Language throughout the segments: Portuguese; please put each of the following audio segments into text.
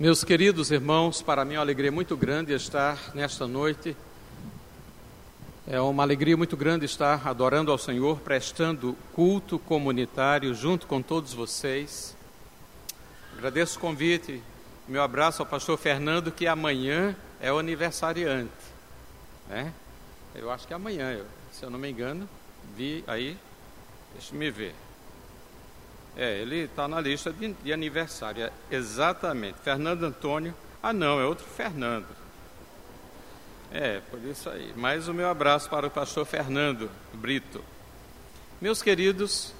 Meus queridos irmãos, para mim é uma alegria muito grande estar nesta noite. É uma alegria muito grande estar adorando ao Senhor, prestando culto comunitário junto com todos vocês. Agradeço o convite, meu abraço ao pastor Fernando, que amanhã é o aniversariante. Né? Eu acho que é amanhã, se eu não me engano, vi aí, deixa me ver. É, ele está na lista de, de aniversário, é, exatamente. Fernando Antônio. Ah, não, é outro Fernando. É, por isso aí. Mais o meu abraço para o pastor Fernando Brito. Meus queridos,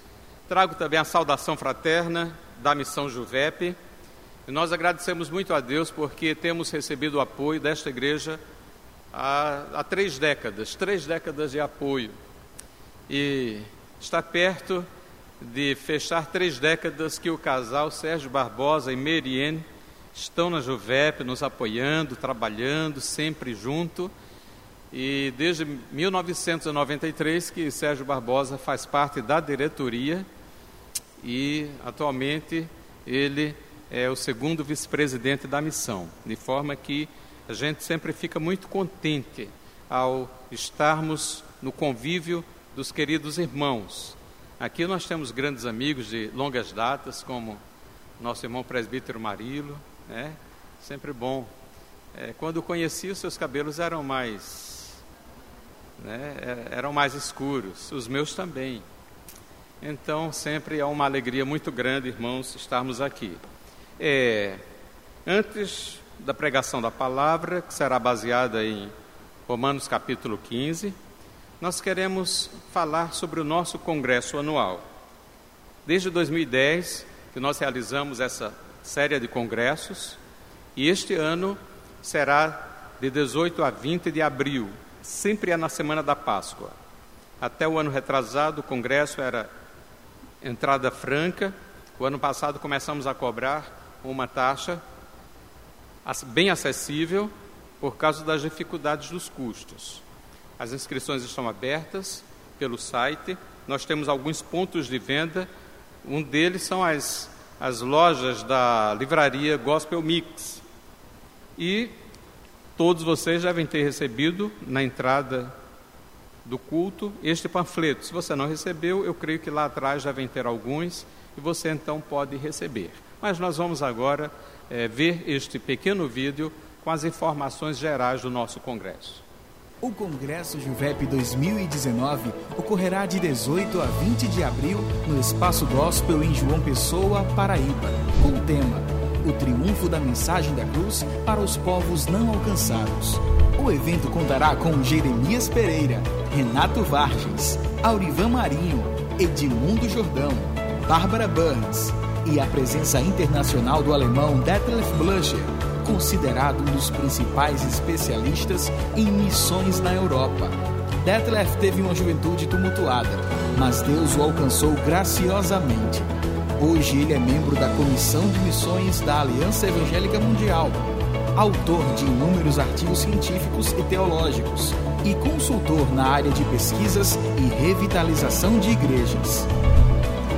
trago também a saudação fraterna da Missão Juvep. Nós agradecemos muito a Deus porque temos recebido o apoio desta igreja há, há três décadas três décadas de apoio. E está perto de fechar três décadas que o casal Sérgio Barbosa e Meriene estão na Juvep nos apoiando, trabalhando sempre junto. E desde 1993 que Sérgio Barbosa faz parte da diretoria e atualmente ele é o segundo vice-presidente da missão, de forma que a gente sempre fica muito contente ao estarmos no convívio dos queridos irmãos Aqui nós temos grandes amigos de longas datas, como nosso irmão presbítero Marilo, né? Sempre bom. É, quando conheci, os seus cabelos eram mais, né? É, eram mais escuros, os meus também. Então, sempre é uma alegria muito grande, irmãos, estarmos aqui. É, antes da pregação da palavra, que será baseada em Romanos capítulo 15, nós queremos falar sobre o nosso congresso anual. Desde 2010 que nós realizamos essa série de congressos e este ano será de 18 a 20 de abril, sempre é na semana da Páscoa. Até o ano retrasado, o congresso era entrada franca. O ano passado começamos a cobrar uma taxa bem acessível por causa das dificuldades dos custos. As inscrições estão abertas pelo site. Nós temos alguns pontos de venda. Um deles são as, as lojas da livraria Gospel Mix. E todos vocês devem ter recebido na entrada do culto este panfleto. Se você não recebeu, eu creio que lá atrás devem ter alguns e você então pode receber. Mas nós vamos agora é, ver este pequeno vídeo com as informações gerais do nosso congresso. O Congresso Juvep 2019 ocorrerá de 18 a 20 de abril no Espaço Gospel em João Pessoa, Paraíba, com o tema O Triunfo da Mensagem da Cruz para os Povos Não Alcançados. O evento contará com Jeremias Pereira, Renato Vargas, Aurivan Marinho, Edmundo Jordão, Bárbara Burns e a presença internacional do alemão Detlef Bluscher considerado um dos principais especialistas em missões na Europa. Detlef teve uma juventude tumultuada, mas Deus o alcançou graciosamente. Hoje ele é membro da Comissão de Missões da Aliança Evangélica Mundial, autor de inúmeros artigos científicos e teológicos e consultor na área de pesquisas e revitalização de igrejas.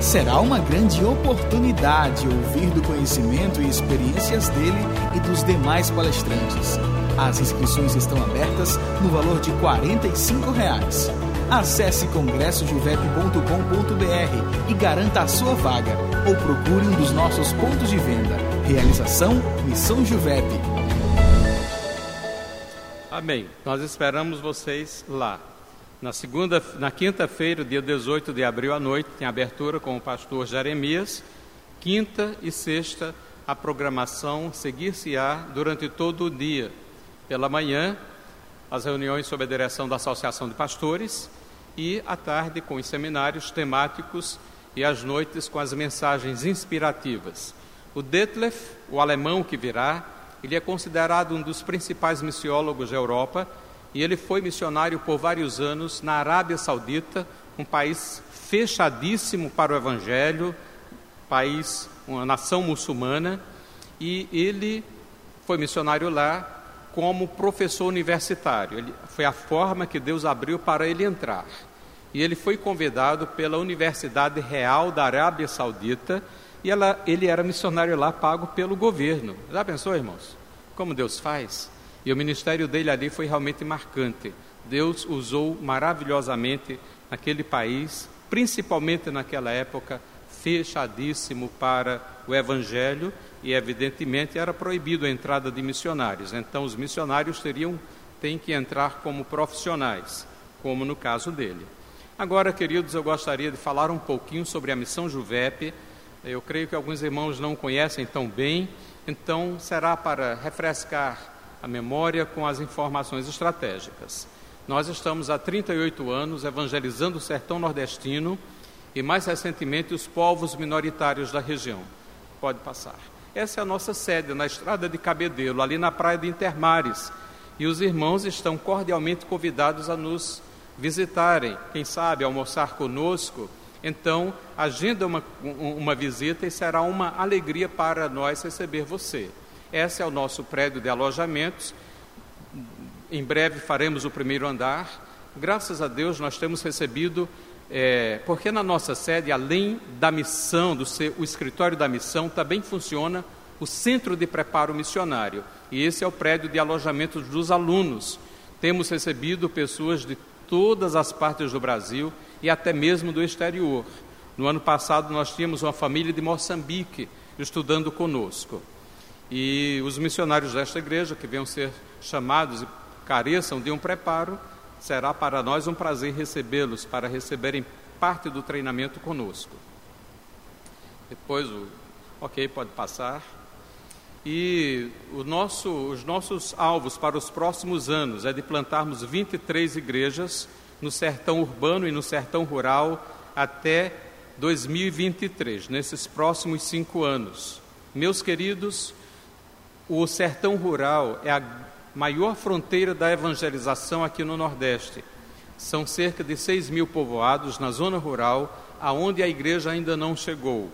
Será uma grande oportunidade ouvir do conhecimento e experiências dele e dos demais palestrantes. As inscrições estão abertas no valor de 45 reais. Acesse congressojuvep.com.br e garanta a sua vaga ou procure um dos nossos pontos de venda. Realização Missão Juvep. Amém. Nós esperamos vocês lá. Na segunda, na quinta-feira, dia 18 de abril à noite, tem abertura com o pastor Jeremias. Quinta e sexta, a programação seguir-se-á durante todo o dia. Pela manhã, as reuniões sob a direção da Associação de Pastores e à tarde com os seminários temáticos e às noites com as mensagens inspirativas. O Detlef, o alemão que virá, ele é considerado um dos principais missiólogos da Europa e ele foi missionário por vários anos na Arábia Saudita, um país fechadíssimo para o Evangelho, país, uma nação muçulmana, e ele foi missionário lá como professor universitário. Ele, foi a forma que Deus abriu para ele entrar. E ele foi convidado pela Universidade Real da Arábia Saudita e ela, ele era missionário lá pago pelo governo. Já pensou, irmãos? Como Deus faz? E o ministério dele ali foi realmente marcante. Deus usou maravilhosamente naquele país, principalmente naquela época, fechadíssimo para o evangelho e evidentemente era proibido a entrada de missionários. Então os missionários teriam têm que entrar como profissionais, como no caso dele. Agora, queridos, eu gostaria de falar um pouquinho sobre a missão Juvep. Eu creio que alguns irmãos não conhecem tão bem, então será para refrescar a memória com as informações estratégicas. Nós estamos há 38 anos evangelizando o sertão nordestino e, mais recentemente, os povos minoritários da região. Pode passar. Essa é a nossa sede, na estrada de Cabedelo, ali na praia de Intermares. E os irmãos estão cordialmente convidados a nos visitarem, quem sabe almoçar conosco. Então, agenda uma, uma visita e será uma alegria para nós receber você. Esse é o nosso prédio de alojamentos. Em breve faremos o primeiro andar. Graças a Deus nós temos recebido, é, porque na nossa sede, além da missão, do ser, o escritório da missão, também funciona o centro de preparo missionário. E esse é o prédio de alojamento dos alunos. Temos recebido pessoas de todas as partes do Brasil e até mesmo do exterior. No ano passado, nós tínhamos uma família de Moçambique estudando conosco. E os missionários desta igreja, que venham ser chamados e careçam de um preparo, será para nós um prazer recebê-los, para receberem parte do treinamento conosco. Depois, o. Ok, pode passar. E nosso, os nossos alvos para os próximos anos é de plantarmos 23 igrejas no sertão urbano e no sertão rural até 2023, nesses próximos cinco anos. Meus queridos, o sertão rural é a maior fronteira da evangelização aqui no Nordeste. São cerca de 6 mil povoados na zona rural, aonde a igreja ainda não chegou.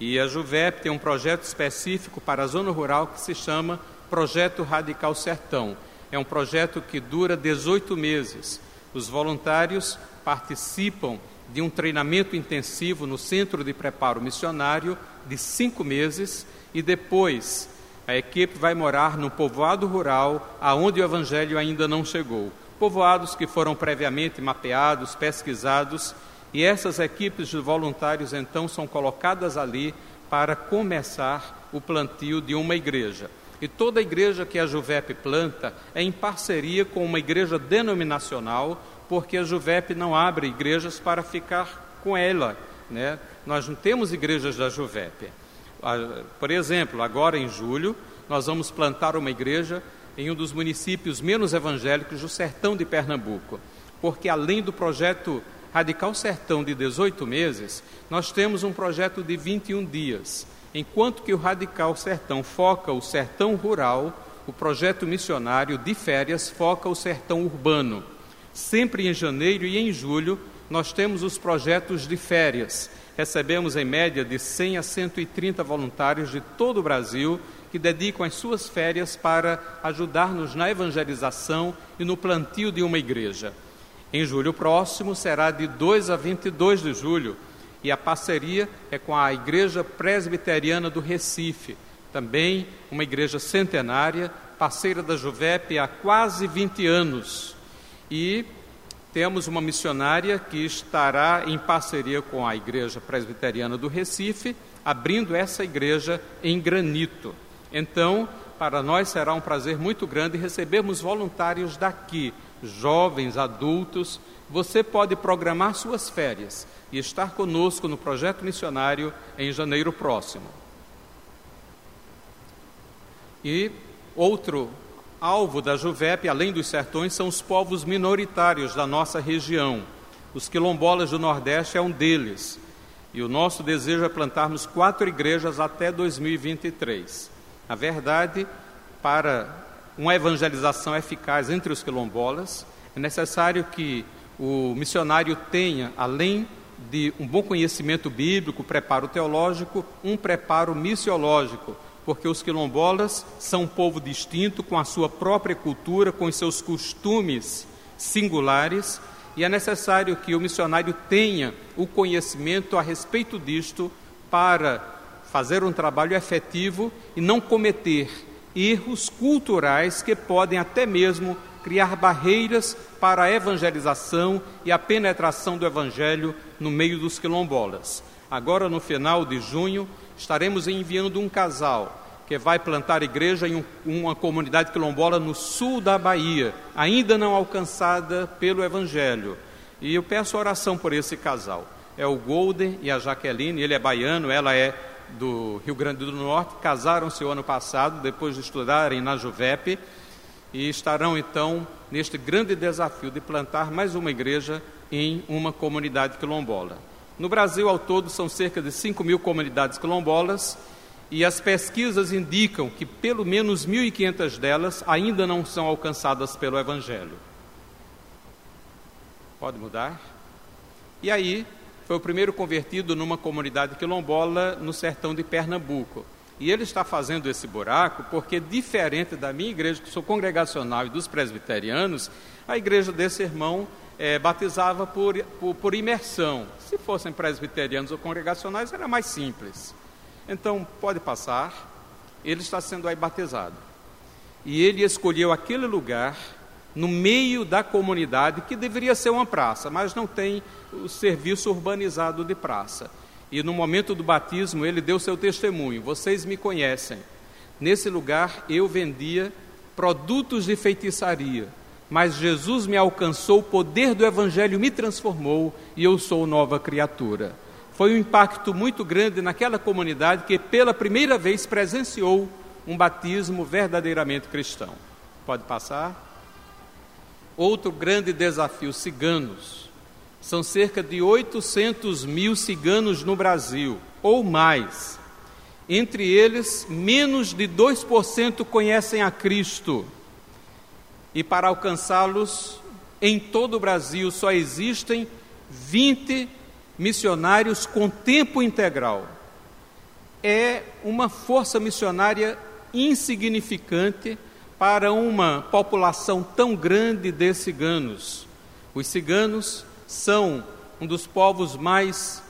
E a Juvep tem um projeto específico para a zona rural que se chama Projeto Radical Sertão. É um projeto que dura 18 meses. Os voluntários participam de um treinamento intensivo no Centro de Preparo Missionário de cinco meses e depois a equipe vai morar no povoado rural aonde o Evangelho ainda não chegou. Povoados que foram previamente mapeados, pesquisados e essas equipes de voluntários então são colocadas ali para começar o plantio de uma igreja. E toda igreja que a Juvep planta é em parceria com uma igreja denominacional, porque a Juvep não abre igrejas para ficar com ela. Né? Nós não temos igrejas da Juvep. Por exemplo, agora em julho, nós vamos plantar uma igreja em um dos municípios menos evangélicos do sertão de Pernambuco, porque além do projeto Radical Sertão de 18 meses, nós temos um projeto de 21 dias. Enquanto que o Radical Sertão foca o sertão rural, o projeto missionário de férias foca o sertão urbano. Sempre em janeiro e em julho, nós temos os projetos de férias. Recebemos em média de 100 a 130 voluntários de todo o Brasil que dedicam as suas férias para ajudar-nos na evangelização e no plantio de uma igreja. Em julho próximo será de 2 a 22 de julho e a parceria é com a Igreja Presbiteriana do Recife, também uma igreja centenária, parceira da Juvep há quase 20 anos. E temos uma missionária que estará em parceria com a Igreja Presbiteriana do Recife, abrindo essa igreja em granito. Então, para nós será um prazer muito grande recebermos voluntários daqui jovens, adultos, você pode programar suas férias e estar conosco no projeto missionário em janeiro próximo. E outro alvo da Juvep, além dos sertões, são os povos minoritários da nossa região. Os quilombolas do Nordeste é um deles. E o nosso desejo é plantarmos quatro igrejas até 2023. A verdade, para uma evangelização eficaz entre os quilombolas, é necessário que o missionário tenha, além de um bom conhecimento bíblico, preparo teológico, um preparo missiológico, porque os quilombolas são um povo distinto, com a sua própria cultura, com os seus costumes singulares, e é necessário que o missionário tenha o conhecimento a respeito disto para fazer um trabalho efetivo e não cometer erros culturais que podem até mesmo criar barreiras para a evangelização e a penetração do evangelho no meio dos quilombolas. Agora, no final de junho, estaremos enviando um casal que vai plantar igreja em um, uma comunidade quilombola no sul da Bahia, ainda não alcançada pelo evangelho. E eu peço oração por esse casal. É o Golden e a Jaqueline, ele é baiano, ela é do Rio Grande do Norte, casaram-se o ano passado, depois de estudarem na Juvep, e estarão então neste grande desafio de plantar mais uma igreja em uma comunidade quilombola. No Brasil, ao todo, são cerca de 5 mil comunidades quilombolas e as pesquisas indicam que pelo menos 1.500 delas ainda não são alcançadas pelo Evangelho. Pode mudar? E aí, foi o primeiro convertido numa comunidade quilombola no sertão de Pernambuco. E ele está fazendo esse buraco porque, diferente da minha igreja, que sou congregacional e dos presbiterianos, a igreja desse irmão é, batizava por, por, por imersão. Se fossem presbiterianos ou congregacionais, era mais simples. Então, pode passar, ele está sendo aí batizado. E ele escolheu aquele lugar no meio da comunidade, que deveria ser uma praça, mas não tem o serviço urbanizado de praça. E no momento do batismo, ele deu seu testemunho: Vocês me conhecem. Nesse lugar eu vendia produtos de feitiçaria, mas Jesus me alcançou, o poder do Evangelho me transformou e eu sou nova criatura. Foi um impacto muito grande naquela comunidade que pela primeira vez presenciou um batismo verdadeiramente cristão. Pode passar? Outro grande desafio: ciganos. São cerca de 800 mil ciganos no Brasil, ou mais. Entre eles, menos de 2% conhecem a Cristo e para alcançá-los em todo o Brasil só existem 20 missionários com tempo integral. É uma força missionária insignificante para uma população tão grande de ciganos. Os ciganos são um dos povos mais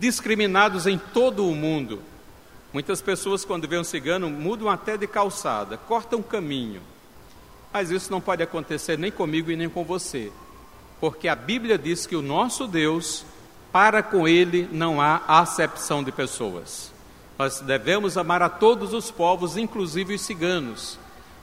discriminados em todo o mundo. Muitas pessoas, quando vêem um cigano, mudam até de calçada, cortam caminho. Mas isso não pode acontecer nem comigo e nem com você, porque a Bíblia diz que o nosso Deus, para com ele não há acepção de pessoas. Nós devemos amar a todos os povos, inclusive os ciganos.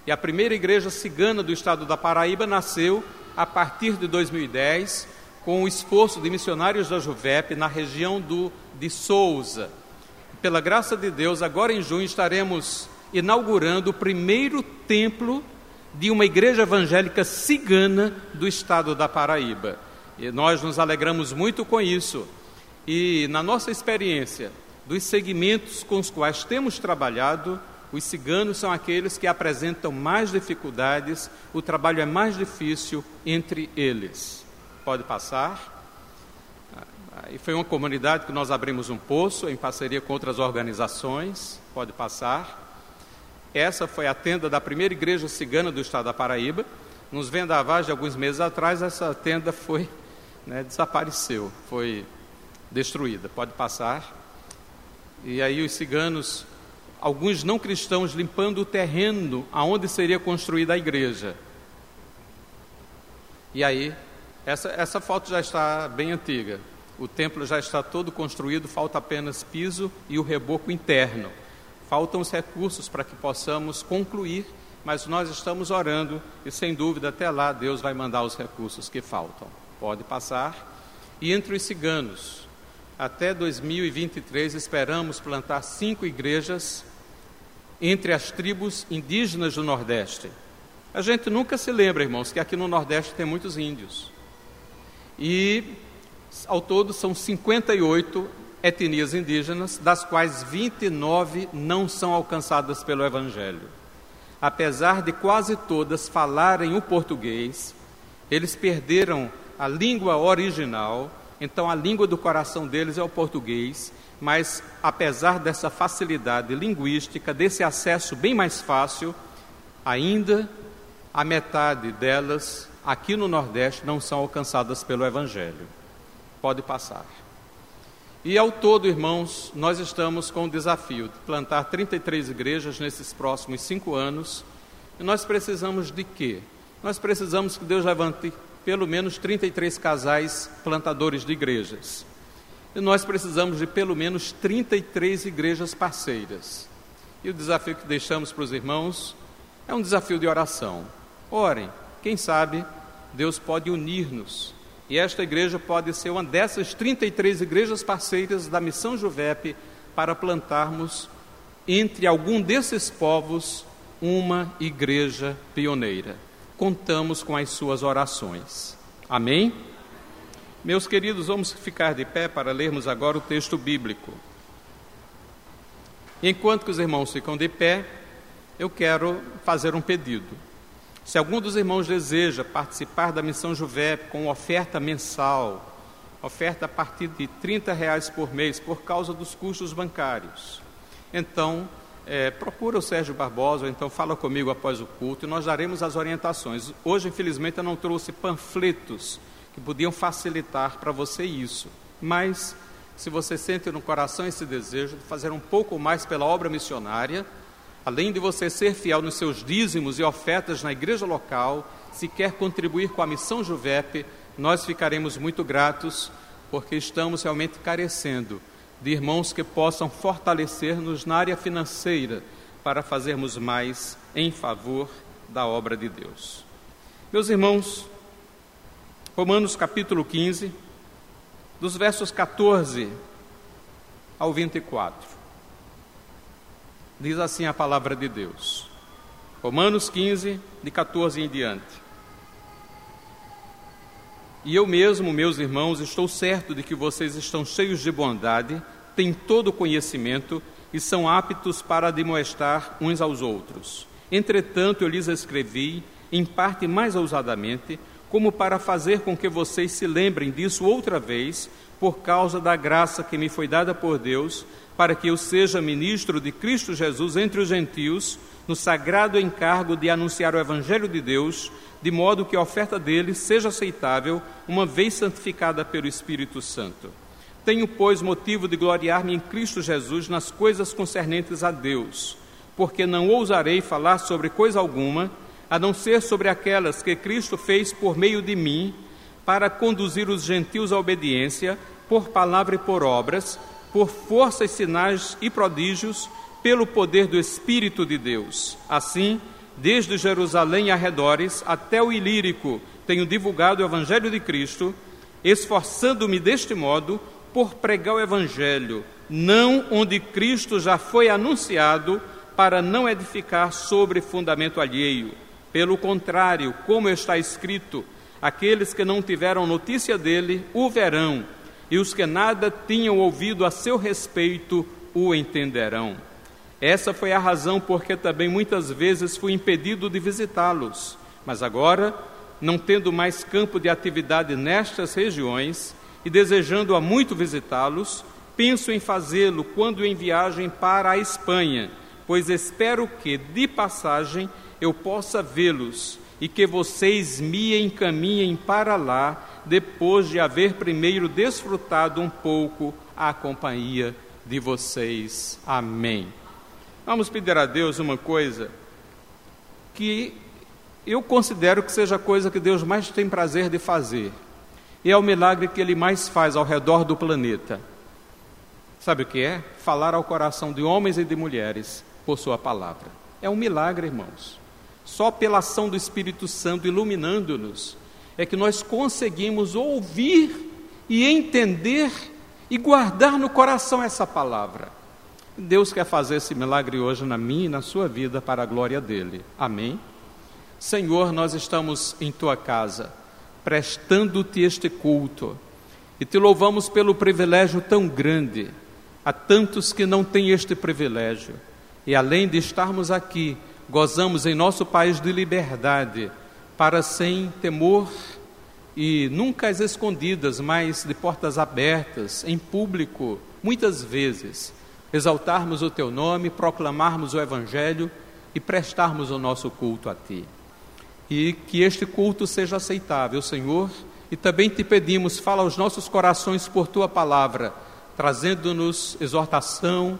E a primeira igreja cigana do estado da Paraíba nasceu a partir de 2010, com o esforço de missionários da Juvep na região do, de Souza. Pela graça de Deus, agora em junho estaremos inaugurando o primeiro templo de uma igreja evangélica cigana do estado da Paraíba. E nós nos alegramos muito com isso. E na nossa experiência, dos segmentos com os quais temos trabalhado, os ciganos são aqueles que apresentam mais dificuldades, o trabalho é mais difícil entre eles. Pode passar. E foi uma comunidade que nós abrimos um poço em parceria com outras organizações. Pode passar. Essa foi a tenda da primeira igreja cigana do estado da Paraíba. Nos vendavais de alguns meses atrás, essa tenda foi, né, desapareceu, foi destruída. Pode passar. E aí os ciganos, alguns não cristãos, limpando o terreno aonde seria construída a igreja. E aí, essa, essa foto já está bem antiga. O templo já está todo construído, falta apenas piso e o reboco interno. Faltam os recursos para que possamos concluir, mas nós estamos orando e, sem dúvida, até lá Deus vai mandar os recursos que faltam. Pode passar. E entre os ciganos, até 2023 esperamos plantar cinco igrejas entre as tribos indígenas do Nordeste. A gente nunca se lembra, irmãos, que aqui no Nordeste tem muitos índios. E ao todo são 58 etnias indígenas, das quais 29 não são alcançadas pelo Evangelho. Apesar de quase todas falarem o português, eles perderam a língua original, então a língua do coração deles é o português, mas apesar dessa facilidade linguística, desse acesso bem mais fácil, ainda a metade delas aqui no Nordeste não são alcançadas pelo Evangelho. Pode passar. E ao todo, irmãos, nós estamos com o desafio de plantar 33 igrejas nesses próximos cinco anos. E nós precisamos de quê? Nós precisamos que Deus levante pelo menos 33 casais plantadores de igrejas. E nós precisamos de pelo menos 33 igrejas parceiras. E o desafio que deixamos para os irmãos é um desafio de oração. Orem, quem sabe Deus pode unir-nos e esta igreja pode ser uma dessas 33 igrejas parceiras da Missão Juvep para plantarmos entre algum desses povos uma igreja pioneira. Contamos com as suas orações. Amém? Meus queridos, vamos ficar de pé para lermos agora o texto bíblico. Enquanto que os irmãos ficam de pé, eu quero fazer um pedido. Se algum dos irmãos deseja participar da missão Juvep com oferta mensal, oferta a partir de 30 reais por mês, por causa dos custos bancários, então é, procura o Sérgio Barbosa, ou então fala comigo após o culto e nós daremos as orientações. Hoje, infelizmente, eu não trouxe panfletos que podiam facilitar para você isso, mas se você sente no coração esse desejo de fazer um pouco mais pela obra missionária, Além de você ser fiel nos seus dízimos e ofertas na igreja local, se quer contribuir com a missão Juvep, nós ficaremos muito gratos, porque estamos realmente carecendo de irmãos que possam fortalecer-nos na área financeira para fazermos mais em favor da obra de Deus. Meus irmãos, Romanos capítulo 15, dos versos 14 ao 24. Diz assim a palavra de Deus. Romanos 15, de 14 em diante. E eu mesmo, meus irmãos, estou certo de que vocês estão cheios de bondade, têm todo o conhecimento e são aptos para demonstrar uns aos outros. Entretanto, eu lhes escrevi, em parte mais ousadamente, como para fazer com que vocês se lembrem disso outra vez, por causa da graça que me foi dada por Deus para que eu seja ministro de Cristo Jesus entre os gentios, no sagrado encargo de anunciar o Evangelho de Deus, de modo que a oferta dele seja aceitável, uma vez santificada pelo Espírito Santo. Tenho, pois, motivo de gloriar-me em Cristo Jesus nas coisas concernentes a Deus, porque não ousarei falar sobre coisa alguma, a não ser sobre aquelas que Cristo fez por meio de mim, para conduzir os gentios à obediência, por palavra e por obras, por forças, sinais e prodígios, pelo poder do Espírito de Deus. Assim, desde Jerusalém e arredores até o Ilírico, tenho divulgado o Evangelho de Cristo, esforçando-me deste modo por pregar o Evangelho, não onde Cristo já foi anunciado, para não edificar sobre fundamento alheio. Pelo contrário, como está escrito, aqueles que não tiveram notícia dele o verão e os que nada tinham ouvido a seu respeito o entenderão. Essa foi a razão porque também muitas vezes fui impedido de visitá-los, mas agora, não tendo mais campo de atividade nestas regiões e desejando a muito visitá-los, penso em fazê-lo quando em viagem para a Espanha, pois espero que, de passagem, eu possa vê-los e que vocês me encaminhem para lá depois de haver primeiro desfrutado um pouco a companhia de vocês. Amém. Vamos pedir a Deus uma coisa que eu considero que seja a coisa que Deus mais tem prazer de fazer. E é o milagre que Ele mais faz ao redor do planeta. Sabe o que é? Falar ao coração de homens e de mulheres por Sua palavra. É um milagre, irmãos. Só pela ação do Espírito Santo iluminando-nos é que nós conseguimos ouvir e entender e guardar no coração essa palavra. Deus quer fazer esse milagre hoje na minha e na sua vida para a glória dele. Amém? Senhor, nós estamos em tua casa, prestando-te este culto e te louvamos pelo privilégio tão grande. Há tantos que não têm este privilégio e além de estarmos aqui, gozamos em nosso país de liberdade para sem temor e nunca às escondidas, mas de portas abertas, em público, muitas vezes, exaltarmos o teu nome, proclamarmos o Evangelho e prestarmos o nosso culto a ti. E que este culto seja aceitável, Senhor, e também te pedimos, fala aos nossos corações por tua palavra, trazendo-nos exortação,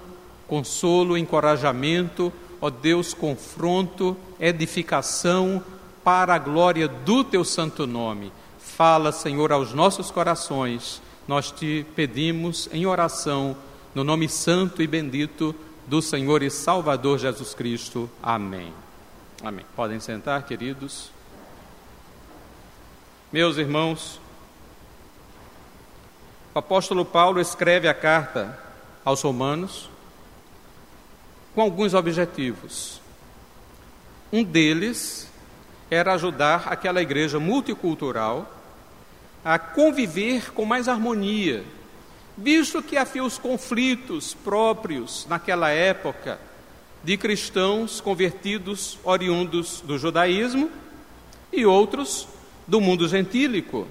consolo, encorajamento, ó Deus, confronto, edificação para a glória do teu santo nome. Fala, Senhor, aos nossos corações. Nós te pedimos em oração, no nome santo e bendito do Senhor e Salvador Jesus Cristo. Amém. Amém. Podem sentar, queridos. Meus irmãos, o apóstolo Paulo escreve a carta aos Romanos com alguns objetivos. Um deles era ajudar aquela igreja multicultural a conviver com mais harmonia, visto que havia os conflitos próprios naquela época de cristãos convertidos oriundos do judaísmo e outros do mundo gentílico.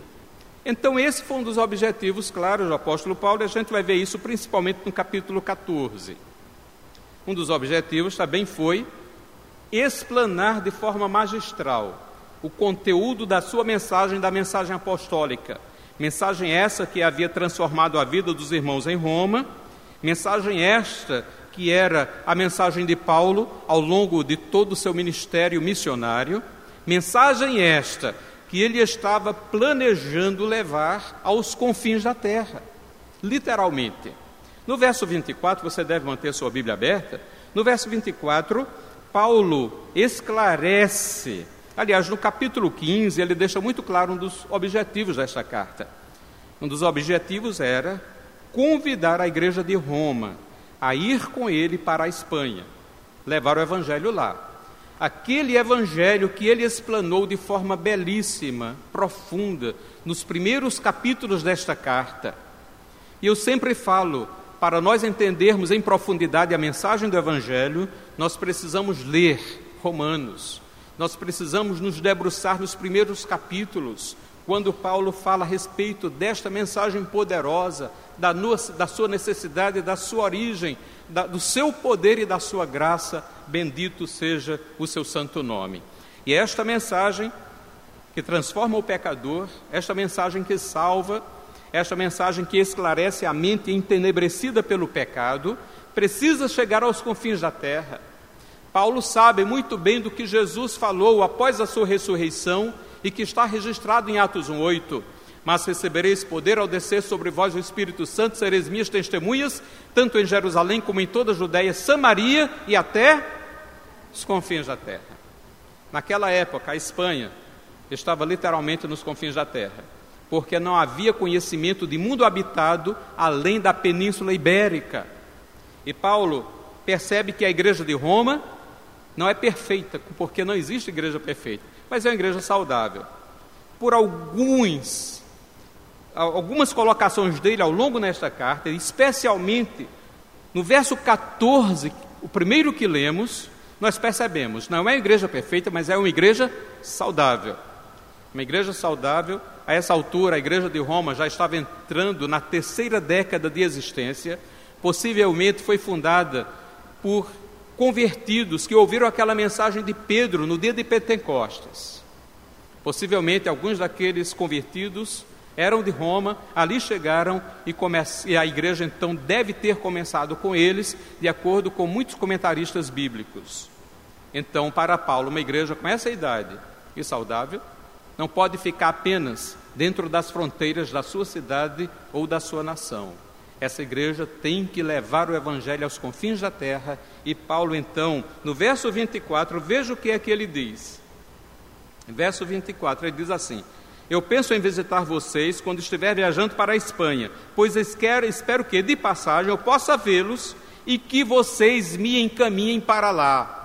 Então, esse foi um dos objetivos claros do apóstolo Paulo, e a gente vai ver isso principalmente no capítulo 14. Um dos objetivos também foi explanar de forma magistral o conteúdo da sua mensagem, da mensagem apostólica. Mensagem essa que havia transformado a vida dos irmãos em Roma, mensagem esta que era a mensagem de Paulo ao longo de todo o seu ministério missionário, mensagem esta que ele estava planejando levar aos confins da terra, literalmente. No verso 24, você deve manter sua Bíblia aberta. No verso 24, Paulo esclarece, aliás, no capítulo 15, ele deixa muito claro um dos objetivos desta carta. Um dos objetivos era convidar a igreja de Roma a ir com ele para a Espanha, levar o evangelho lá aquele evangelho que ele explanou de forma belíssima, profunda, nos primeiros capítulos desta carta. E eu sempre falo, para nós entendermos em profundidade a mensagem do evangelho, nós precisamos ler Romanos. Nós precisamos nos debruçar nos primeiros capítulos, quando Paulo fala a respeito desta mensagem poderosa, da, da sua necessidade, da sua origem, da, do seu poder e da sua graça, bendito seja o seu santo nome. E é esta mensagem que transforma o pecador, esta mensagem que salva, esta mensagem que esclarece a mente entenebrecida pelo pecado, precisa chegar aos confins da terra. Paulo sabe muito bem do que Jesus falou após a sua ressurreição e que está registrado em Atos 1:8. Mas recebereis poder ao descer sobre vós o Espírito Santo, sereis minhas testemunhas, tanto em Jerusalém como em toda a Judéia, Samaria e até os confins da terra. Naquela época, a Espanha estava literalmente nos confins da terra, porque não havia conhecimento de mundo habitado além da Península Ibérica. E Paulo percebe que a igreja de Roma não é perfeita, porque não existe igreja perfeita, mas é uma igreja saudável. Por alguns algumas colocações dele ao longo nesta carta, especialmente no verso 14, o primeiro que lemos, nós percebemos, não é uma igreja perfeita, mas é uma igreja saudável. Uma igreja saudável, a essa altura, a igreja de Roma já estava entrando na terceira década de existência, possivelmente foi fundada por convertidos que ouviram aquela mensagem de Pedro no dia de Pentecostes. Possivelmente alguns daqueles convertidos eram de Roma, ali chegaram e, e, a igreja então deve ter começado com eles, de acordo com muitos comentaristas bíblicos. Então, para Paulo, uma igreja com essa idade e saudável não pode ficar apenas dentro das fronteiras da sua cidade ou da sua nação. Essa igreja tem que levar o evangelho aos confins da terra, e Paulo, então, no verso 24, veja o que é que ele diz. Verso 24, ele diz assim: eu penso em visitar vocês quando estiver viajando para a Espanha, pois espero, espero que, de passagem, eu possa vê-los e que vocês me encaminhem para lá.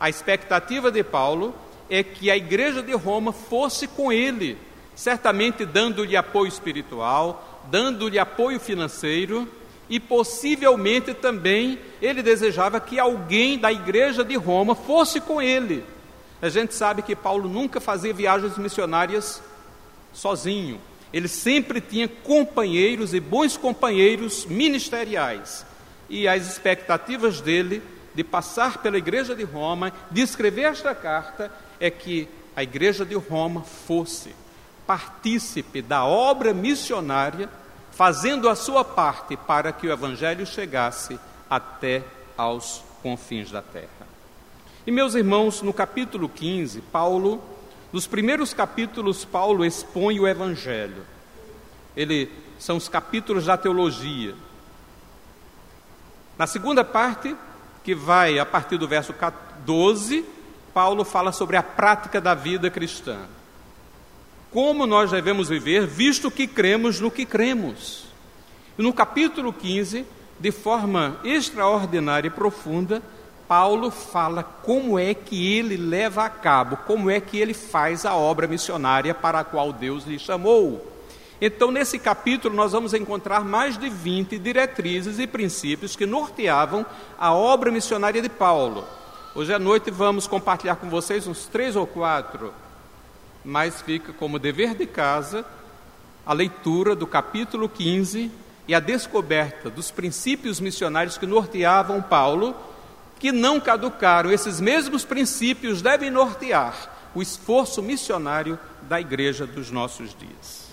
A expectativa de Paulo é que a igreja de Roma fosse com ele, certamente dando-lhe apoio espiritual, dando-lhe apoio financeiro e possivelmente também ele desejava que alguém da igreja de Roma fosse com ele a gente sabe que Paulo nunca fazia viagens missionárias sozinho. Ele sempre tinha companheiros e bons companheiros ministeriais. E as expectativas dele de passar pela igreja de Roma, de escrever esta carta, é que a igreja de Roma fosse partícipe da obra missionária fazendo a sua parte para que o Evangelho chegasse até aos confins da terra. E meus irmãos, no capítulo 15, Paulo, nos primeiros capítulos, Paulo expõe o Evangelho. Ele são os capítulos da teologia. Na segunda parte, que vai a partir do verso 12, Paulo fala sobre a prática da vida cristã. Como nós devemos viver, visto que cremos no que cremos. E no capítulo 15, de forma extraordinária e profunda, Paulo fala como é que ele leva a cabo, como é que ele faz a obra missionária para a qual Deus lhe chamou. Então, nesse capítulo, nós vamos encontrar mais de 20 diretrizes e princípios que norteavam a obra missionária de Paulo. Hoje à noite vamos compartilhar com vocês uns três ou quatro, mas fica como dever de casa a leitura do capítulo 15 e a descoberta dos princípios missionários que norteavam Paulo, que não caducaram. Esses mesmos princípios devem nortear o esforço missionário da igreja dos nossos dias.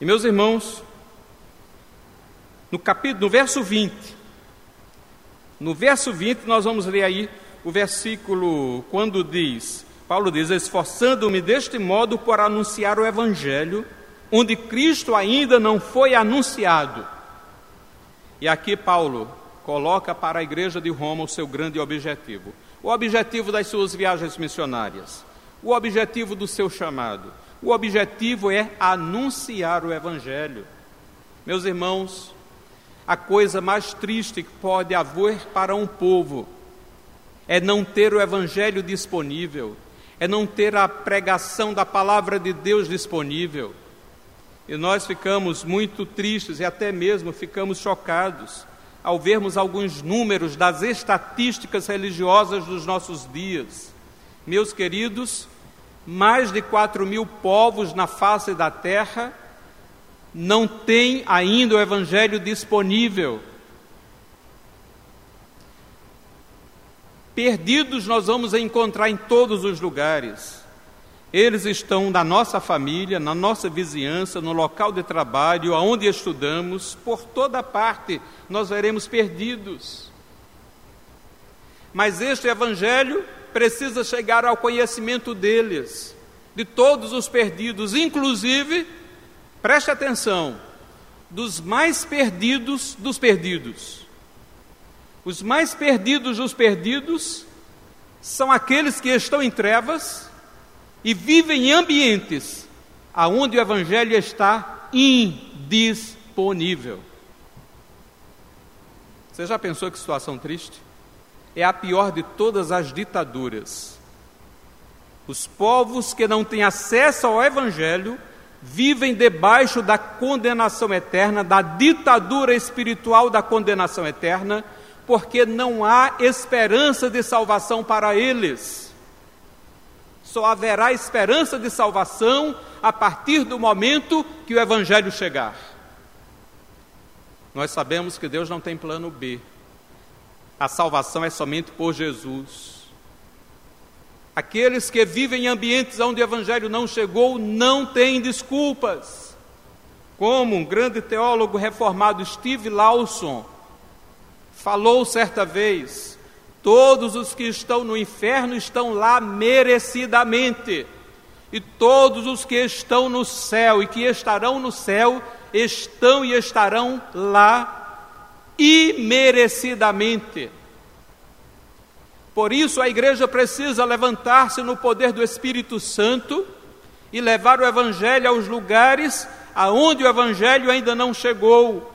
E meus irmãos, no capítulo, no verso 20, no verso 20, nós vamos ler aí o versículo quando diz: Paulo diz: Esforçando-me deste modo por anunciar o Evangelho, onde Cristo ainda não foi anunciado. E aqui Paulo coloca para a igreja de Roma o seu grande objetivo: o objetivo das suas viagens missionárias, o objetivo do seu chamado. O objetivo é anunciar o Evangelho. Meus irmãos, a coisa mais triste que pode haver para um povo é não ter o Evangelho disponível, é não ter a pregação da palavra de Deus disponível. E nós ficamos muito tristes e até mesmo ficamos chocados ao vermos alguns números das estatísticas religiosas dos nossos dias. Meus queridos, mais de quatro mil povos na face da terra não tem ainda o Evangelho disponível. Perdidos nós vamos encontrar em todos os lugares. Eles estão na nossa família, na nossa vizinhança, no local de trabalho, aonde estudamos, por toda parte nós veremos perdidos. Mas este Evangelho precisa chegar ao conhecimento deles, de todos os perdidos, inclusive Preste atenção, dos mais perdidos dos perdidos. Os mais perdidos dos perdidos são aqueles que estão em trevas e vivem em ambientes aonde o evangelho está indisponível. Você já pensou que situação triste? É a pior de todas as ditaduras. Os povos que não têm acesso ao evangelho vivem debaixo da condenação eterna, da ditadura espiritual da condenação eterna, porque não há esperança de salvação para eles. Só haverá esperança de salvação a partir do momento que o Evangelho chegar. Nós sabemos que Deus não tem plano B. A salvação é somente por Jesus. Aqueles que vivem em ambientes onde o Evangelho não chegou não têm desculpas. Como um grande teólogo reformado, Steve Lawson, falou certa vez: todos os que estão no inferno estão lá merecidamente, e todos os que estão no céu e que estarão no céu estão e estarão lá imerecidamente. Por isso a igreja precisa levantar-se no poder do Espírito Santo e levar o Evangelho aos lugares aonde o Evangelho ainda não chegou.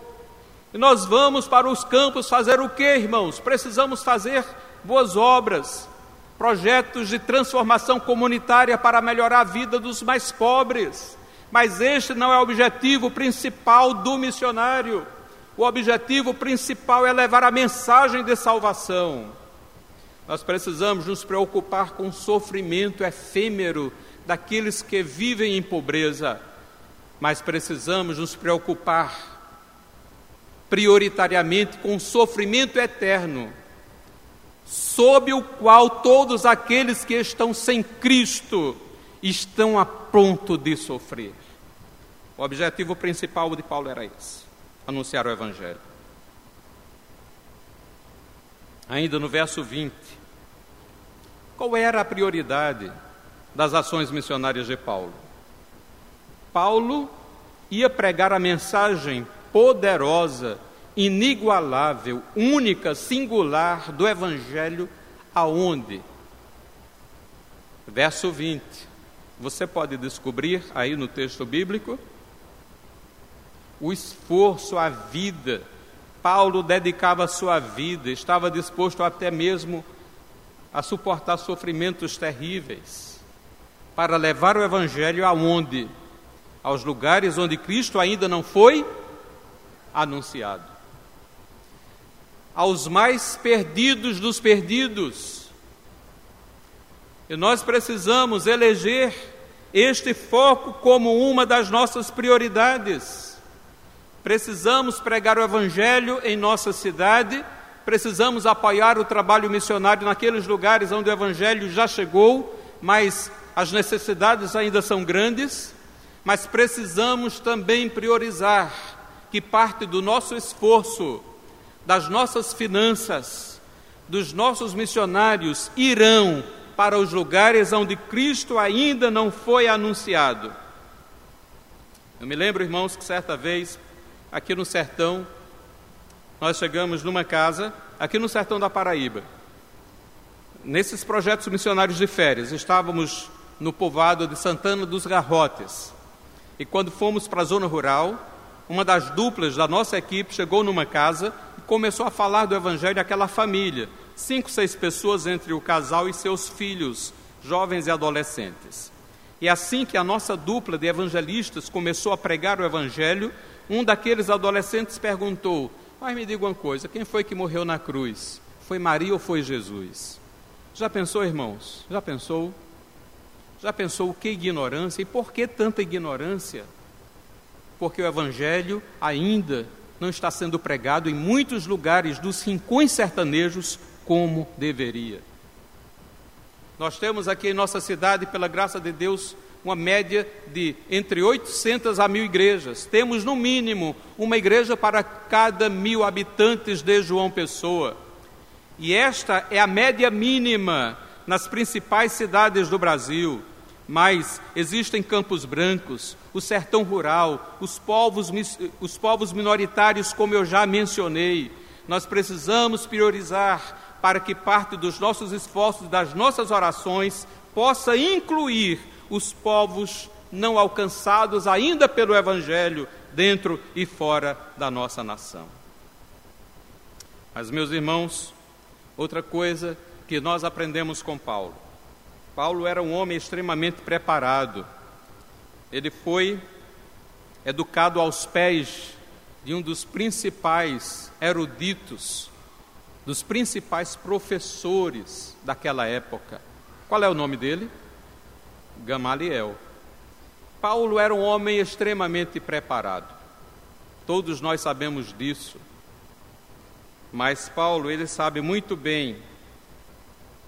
E nós vamos para os campos fazer o que, irmãos? Precisamos fazer boas obras, projetos de transformação comunitária para melhorar a vida dos mais pobres. Mas este não é o objetivo principal do missionário. O objetivo principal é levar a mensagem de salvação. Nós precisamos nos preocupar com o sofrimento efêmero daqueles que vivem em pobreza, mas precisamos nos preocupar prioritariamente com o sofrimento eterno, sob o qual todos aqueles que estão sem Cristo estão a ponto de sofrer. O objetivo principal de Paulo era esse: anunciar o Evangelho. Ainda no verso 20, qual era a prioridade das ações missionárias de Paulo? Paulo ia pregar a mensagem poderosa, inigualável, única, singular do Evangelho aonde? Verso 20. Você pode descobrir aí no texto bíblico o esforço, a vida. Paulo dedicava sua vida, estava disposto até mesmo a suportar sofrimentos terríveis para levar o evangelho aonde? Aos lugares onde Cristo ainda não foi anunciado. Aos mais perdidos dos perdidos. E nós precisamos eleger este foco como uma das nossas prioridades. Precisamos pregar o Evangelho em nossa cidade, precisamos apoiar o trabalho missionário naqueles lugares onde o Evangelho já chegou, mas as necessidades ainda são grandes. Mas precisamos também priorizar que parte do nosso esforço, das nossas finanças, dos nossos missionários irão para os lugares onde Cristo ainda não foi anunciado. Eu me lembro, irmãos, que certa vez, aqui no sertão, nós chegamos numa casa, aqui no sertão da Paraíba. Nesses projetos missionários de férias, estávamos no povoado de Santana dos Garrotes. E quando fomos para a zona rural, uma das duplas da nossa equipe chegou numa casa e começou a falar do evangelho àquela família cinco, seis pessoas entre o casal e seus filhos, jovens e adolescentes. E assim que a nossa dupla de evangelistas começou a pregar o evangelho, um daqueles adolescentes perguntou: Mas me diga uma coisa, quem foi que morreu na cruz? Foi Maria ou foi Jesus? Já pensou, irmãos? Já pensou? Já pensou o que ignorância e por que tanta ignorância? Porque o evangelho ainda não está sendo pregado em muitos lugares dos rincões sertanejos como deveria. Nós temos aqui em nossa cidade, pela graça de Deus, uma média de entre 800 a mil igrejas. Temos, no mínimo, uma igreja para cada mil habitantes de João Pessoa. E esta é a média mínima nas principais cidades do Brasil. Mas existem campos brancos, o sertão rural, os povos, os povos minoritários, como eu já mencionei. Nós precisamos priorizar para que parte dos nossos esforços, das nossas orações, possa incluir os povos não alcançados ainda pelo Evangelho dentro e fora da nossa nação. Mas, meus irmãos, outra coisa que nós aprendemos com Paulo. Paulo era um homem extremamente preparado. Ele foi educado aos pés de um dos principais eruditos dos principais professores daquela época. Qual é o nome dele? Gamaliel. Paulo era um homem extremamente preparado. Todos nós sabemos disso. Mas Paulo, ele sabe muito bem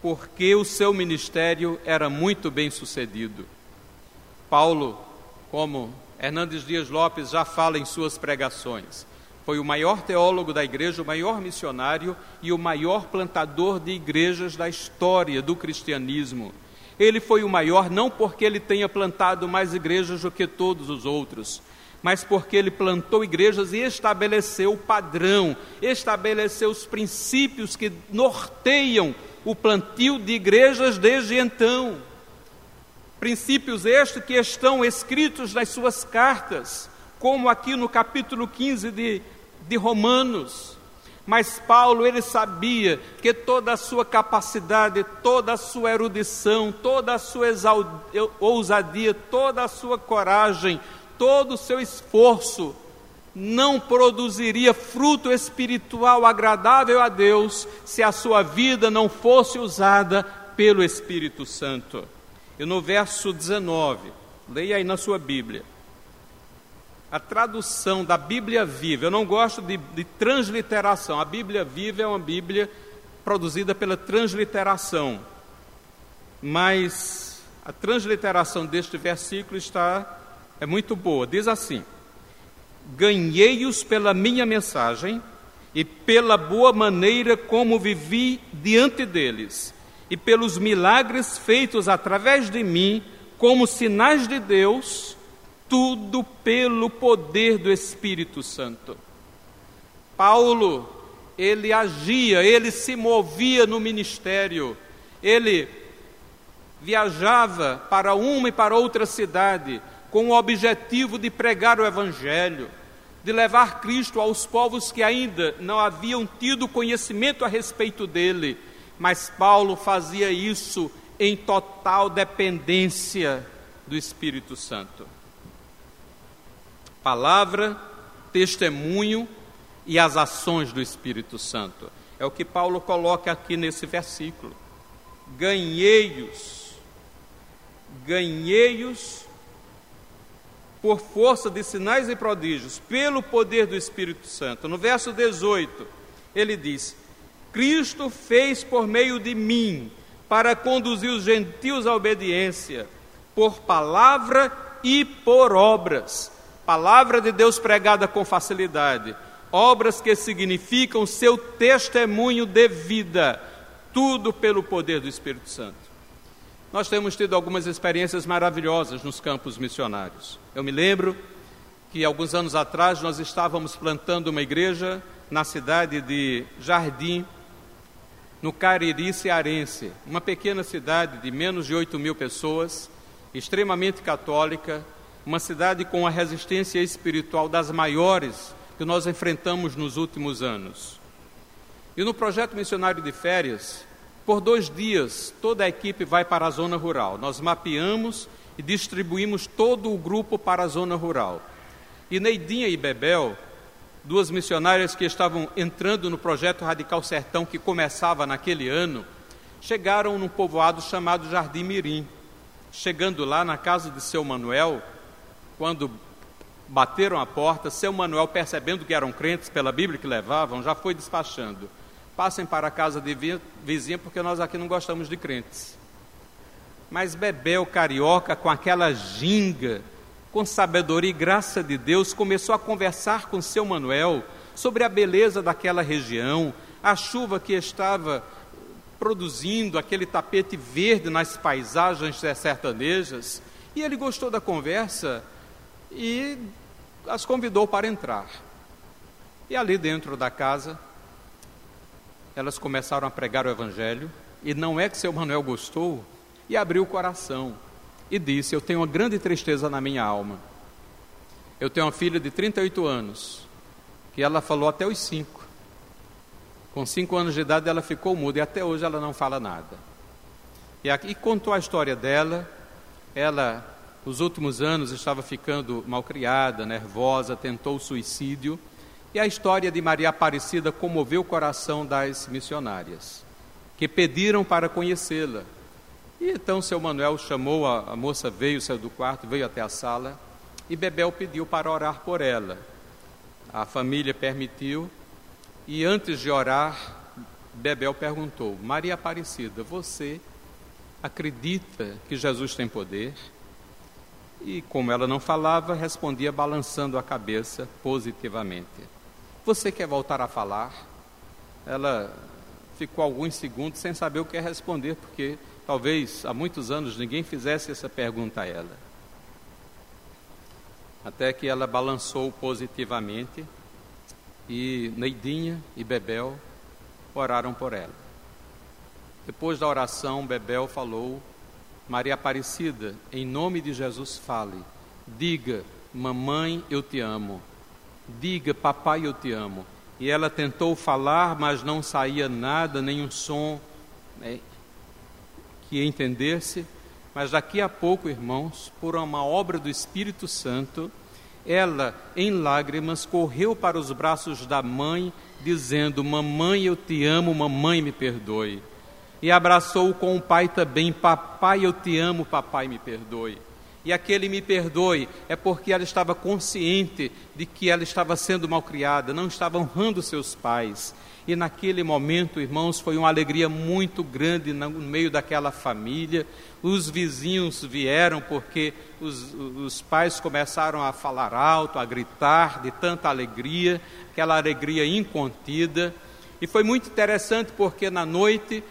porque o seu ministério era muito bem sucedido. Paulo, como Hernandes Dias Lopes já fala em suas pregações, foi o maior teólogo da igreja, o maior missionário e o maior plantador de igrejas da história do cristianismo. Ele foi o maior não porque ele tenha plantado mais igrejas do que todos os outros, mas porque ele plantou igrejas e estabeleceu o padrão, estabeleceu os princípios que norteiam o plantio de igrejas desde então. Princípios estes que estão escritos nas suas cartas, como aqui no capítulo 15 de de Romanos. Mas Paulo, ele sabia que toda a sua capacidade, toda a sua erudição, toda a sua ousadia, toda a sua coragem, todo o seu esforço não produziria fruto espiritual agradável a Deus se a sua vida não fosse usada pelo Espírito Santo. E no verso 19, leia aí na sua Bíblia a tradução da Bíblia Viva, eu não gosto de, de, transliteração, a Bíblia Viva é uma Bíblia produzida pela transliteração, mas a transliteração deste versículo está é muito boa. Diz assim: Ganhei-os pela minha mensagem e pela boa maneira como vivi diante deles, e pelos milagres feitos através de mim, como sinais de Deus, tudo pelo poder do Espírito Santo. Paulo, ele agia, ele se movia no ministério, ele viajava para uma e para outra cidade com o objetivo de pregar o Evangelho, de levar Cristo aos povos que ainda não haviam tido conhecimento a respeito dele, mas Paulo fazia isso em total dependência do Espírito Santo. Palavra, testemunho e as ações do Espírito Santo. É o que Paulo coloca aqui nesse versículo. Ganhei-os, ganhei-os por força de sinais e prodígios, pelo poder do Espírito Santo. No verso 18, ele diz: Cristo fez por meio de mim para conduzir os gentios à obediência, por palavra e por obras. Palavra de Deus pregada com facilidade, obras que significam seu testemunho de vida, tudo pelo poder do Espírito Santo. Nós temos tido algumas experiências maravilhosas nos campos missionários. Eu me lembro que alguns anos atrás nós estávamos plantando uma igreja na cidade de Jardim, no Cariri cearense, uma pequena cidade de menos de 8 mil pessoas, extremamente católica, uma cidade com a resistência espiritual das maiores que nós enfrentamos nos últimos anos. E no projeto missionário de férias, por dois dias, toda a equipe vai para a zona rural. Nós mapeamos e distribuímos todo o grupo para a zona rural. E Neidinha e Bebel, duas missionárias que estavam entrando no projeto Radical Sertão, que começava naquele ano, chegaram num povoado chamado Jardim Mirim. Chegando lá na casa de seu Manuel, quando bateram a porta, seu Manuel, percebendo que eram crentes pela Bíblia que levavam, já foi despachando. Passem para a casa de vizinha, porque nós aqui não gostamos de crentes. Mas Bebel carioca, com aquela ginga, com sabedoria e graça de Deus, começou a conversar com seu Manuel sobre a beleza daquela região, a chuva que estava produzindo aquele tapete verde nas paisagens sertanejas. E ele gostou da conversa e as convidou para entrar. E ali dentro da casa, elas começaram a pregar o Evangelho, e não é que seu Manuel gostou, e abriu o coração e disse: Eu tenho uma grande tristeza na minha alma. Eu tenho uma filha de 38 anos, que ela falou até os 5. Com 5 anos de idade ela ficou muda e até hoje ela não fala nada. E, aqui, e contou a história dela. Ela nos últimos anos estava ficando malcriada, nervosa, tentou o suicídio. E a história de Maria Aparecida comoveu o coração das missionárias, que pediram para conhecê-la. E então seu Manuel chamou, a, a moça veio, saiu do quarto, veio até a sala, e Bebel pediu para orar por ela. A família permitiu, e antes de orar, Bebel perguntou: Maria Aparecida, você acredita que Jesus tem poder? E como ela não falava, respondia balançando a cabeça positivamente. Você quer voltar a falar? Ela ficou alguns segundos sem saber o que responder, porque talvez há muitos anos ninguém fizesse essa pergunta a ela. Até que ela balançou positivamente e Neidinha e Bebel oraram por ela. Depois da oração, Bebel falou Maria Aparecida, em nome de Jesus, fale. Diga, mamãe, eu te amo. Diga, papai, eu te amo. E ela tentou falar, mas não saía nada, nenhum som né, que entendesse. Mas daqui a pouco, irmãos, por uma obra do Espírito Santo, ela, em lágrimas, correu para os braços da mãe, dizendo: Mamãe, eu te amo, mamãe, me perdoe e abraçou com o pai também: Papai, eu te amo, papai, me perdoe. E aquele me perdoe é porque ela estava consciente de que ela estava sendo malcriada, não estava honrando seus pais. E naquele momento, irmãos, foi uma alegria muito grande no meio daquela família. Os vizinhos vieram porque os, os pais começaram a falar alto, a gritar de tanta alegria, aquela alegria incontida. E foi muito interessante porque na noite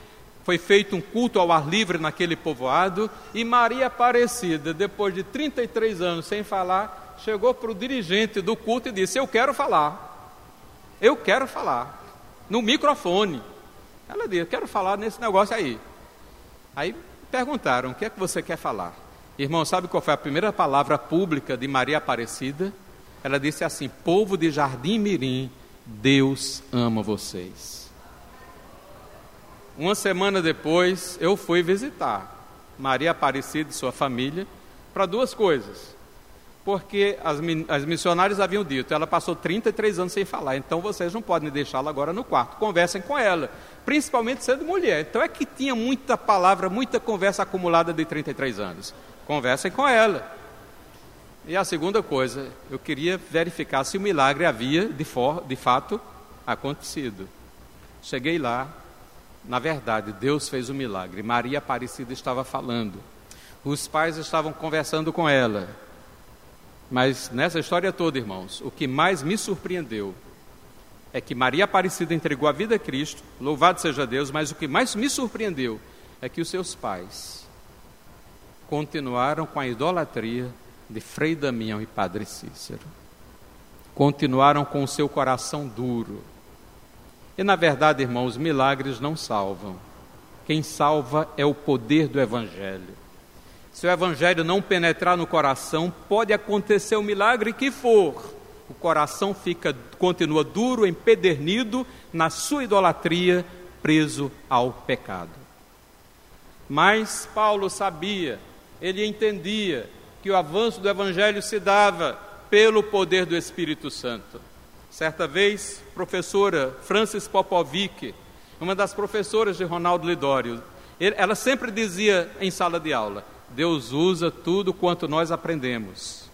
foi feito um culto ao ar livre naquele povoado e Maria Aparecida, depois de 33 anos sem falar, chegou para o dirigente do culto e disse: Eu quero falar. Eu quero falar no microfone. Ela disse: Quero falar nesse negócio aí. Aí perguntaram: O que é que você quer falar? Irmão, sabe qual foi a primeira palavra pública de Maria Aparecida? Ela disse assim: Povo de Jardim Mirim, Deus ama vocês. Uma semana depois, eu fui visitar Maria Aparecida e sua família para duas coisas porque as, as missionárias haviam dito, ela passou 33 anos sem falar, então vocês não podem deixá-la agora no quarto, conversem com ela, principalmente sendo mulher. Então é que tinha muita palavra, muita conversa acumulada de 33 anos. Conversem com ela. E a segunda coisa, eu queria verificar se o milagre havia de, for, de fato acontecido. Cheguei lá, na verdade, Deus fez o milagre. Maria Aparecida estava falando. Os pais estavam conversando com ela. Mas nessa história toda, irmãos, o que mais me surpreendeu é que Maria Aparecida entregou a vida a Cristo, louvado seja Deus, mas o que mais me surpreendeu é que os seus pais continuaram com a idolatria de Frei Damião e Padre Cícero. Continuaram com o seu coração duro. E na verdade, irmãos, milagres não salvam. Quem salva é o poder do Evangelho. Se o evangelho não penetrar no coração, pode acontecer o milagre que for. O coração fica continua duro, empedernido na sua idolatria, preso ao pecado. Mas Paulo sabia, ele entendia que o avanço do evangelho se dava pelo poder do Espírito Santo. Certa vez, professora Francis Popovic, uma das professoras de Ronaldo Lidório, ela sempre dizia em sala de aula: Deus usa tudo quanto nós aprendemos.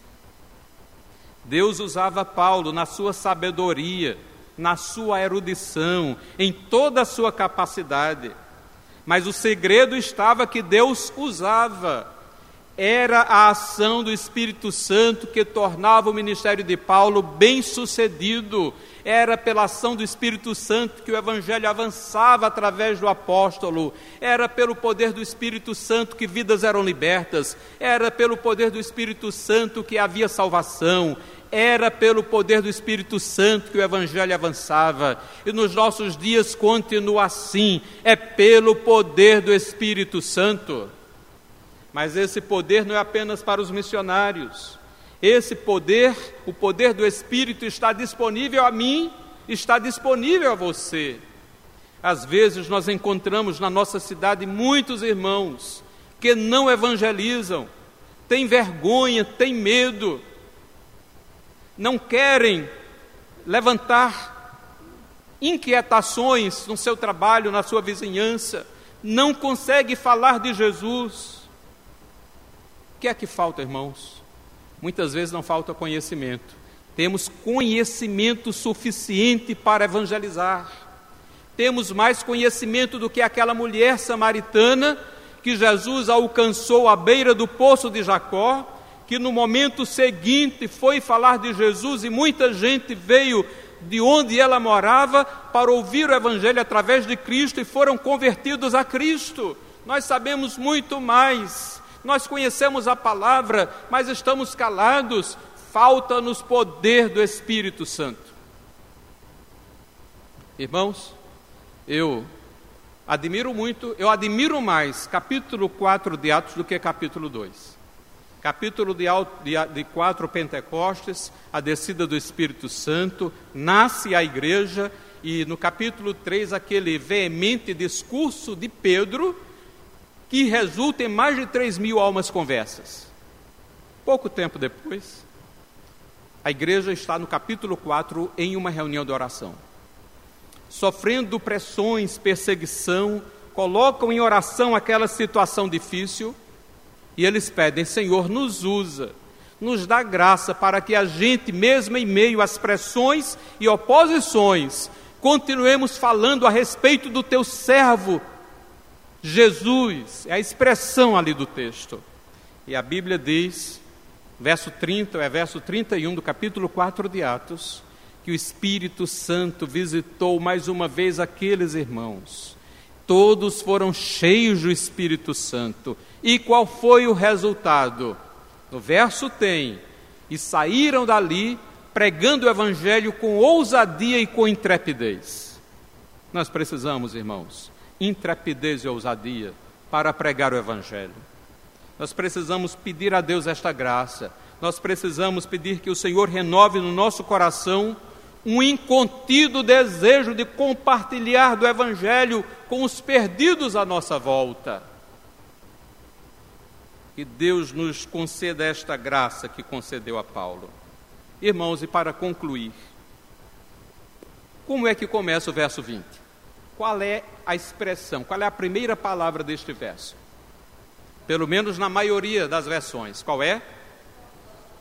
Deus usava Paulo na sua sabedoria, na sua erudição, em toda a sua capacidade. Mas o segredo estava que Deus usava. Era a ação do Espírito Santo que tornava o ministério de Paulo bem sucedido era pela ação do Espírito Santo que o Evangelho avançava através do apóstolo, era pelo poder do Espírito Santo que vidas eram libertas, era pelo poder do Espírito Santo que havia salvação, era pelo poder do Espírito Santo que o Evangelho avançava, e nos nossos dias continua assim, é pelo poder do Espírito Santo. Mas esse poder não é apenas para os missionários, esse poder, o poder do Espírito, está disponível a mim, está disponível a você. Às vezes nós encontramos na nossa cidade muitos irmãos que não evangelizam, têm vergonha, têm medo, não querem levantar inquietações no seu trabalho, na sua vizinhança, não conseguem falar de Jesus. Que é que falta, irmãos? muitas vezes não falta conhecimento. Temos conhecimento suficiente para evangelizar. Temos mais conhecimento do que aquela mulher samaritana que Jesus alcançou à beira do poço de Jacó, que no momento seguinte foi falar de Jesus e muita gente veio de onde ela morava para ouvir o Evangelho através de Cristo e foram convertidos a Cristo. Nós sabemos muito mais nós conhecemos a palavra, mas estamos calados, falta-nos poder do Espírito Santo. Irmãos, eu admiro muito, eu admiro mais capítulo 4 de Atos do que capítulo 2. Capítulo de, de, de 4 Pentecostes, a descida do Espírito Santo, nasce a igreja, e no capítulo 3, aquele veemente discurso de Pedro, que resulta em mais de 3 mil almas conversas. Pouco tempo depois, a igreja está no capítulo 4 em uma reunião de oração. Sofrendo pressões, perseguição, colocam em oração aquela situação difícil e eles pedem: Senhor, nos usa, nos dá graça para que a gente, mesmo em meio às pressões e oposições, continuemos falando a respeito do teu servo Jesus, é a expressão ali do texto. E a Bíblia diz, verso 30, é verso 31 do capítulo 4 de Atos, que o Espírito Santo visitou mais uma vez aqueles irmãos. Todos foram cheios do Espírito Santo. E qual foi o resultado? No verso tem: e saíram dali pregando o Evangelho com ousadia e com intrepidez. Nós precisamos, irmãos, intrepidez e ousadia para pregar o Evangelho. Nós precisamos pedir a Deus esta graça. Nós precisamos pedir que o Senhor renove no nosso coração um incontido desejo de compartilhar do Evangelho com os perdidos à nossa volta. Que Deus nos conceda esta graça que concedeu a Paulo. Irmãos, e para concluir, como é que começa o verso 20? Qual é a expressão, qual é a primeira palavra deste verso? Pelo menos na maioria das versões. Qual é?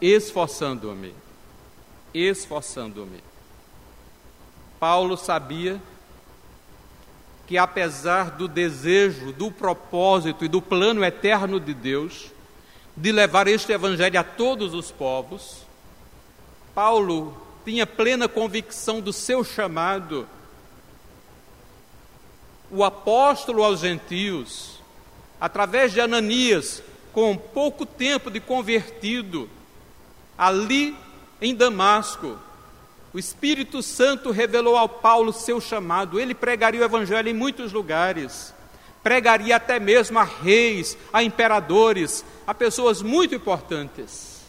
Esforçando-me. Esforçando-me. Paulo sabia que, apesar do desejo, do propósito e do plano eterno de Deus, de levar este evangelho a todos os povos, Paulo tinha plena convicção do seu chamado o apóstolo aos gentios, através de Ananias, com pouco tempo de convertido, ali em Damasco, o Espírito Santo revelou ao Paulo seu chamado. Ele pregaria o Evangelho em muitos lugares, pregaria até mesmo a reis, a imperadores, a pessoas muito importantes.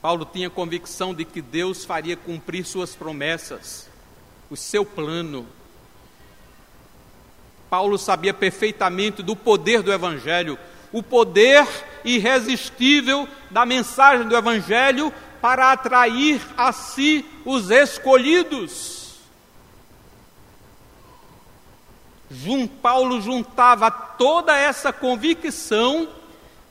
Paulo tinha convicção de que Deus faria cumprir suas promessas, o seu plano. Paulo sabia perfeitamente do poder do Evangelho, o poder irresistível da mensagem do Evangelho para atrair a si os escolhidos. Paulo juntava toda essa convicção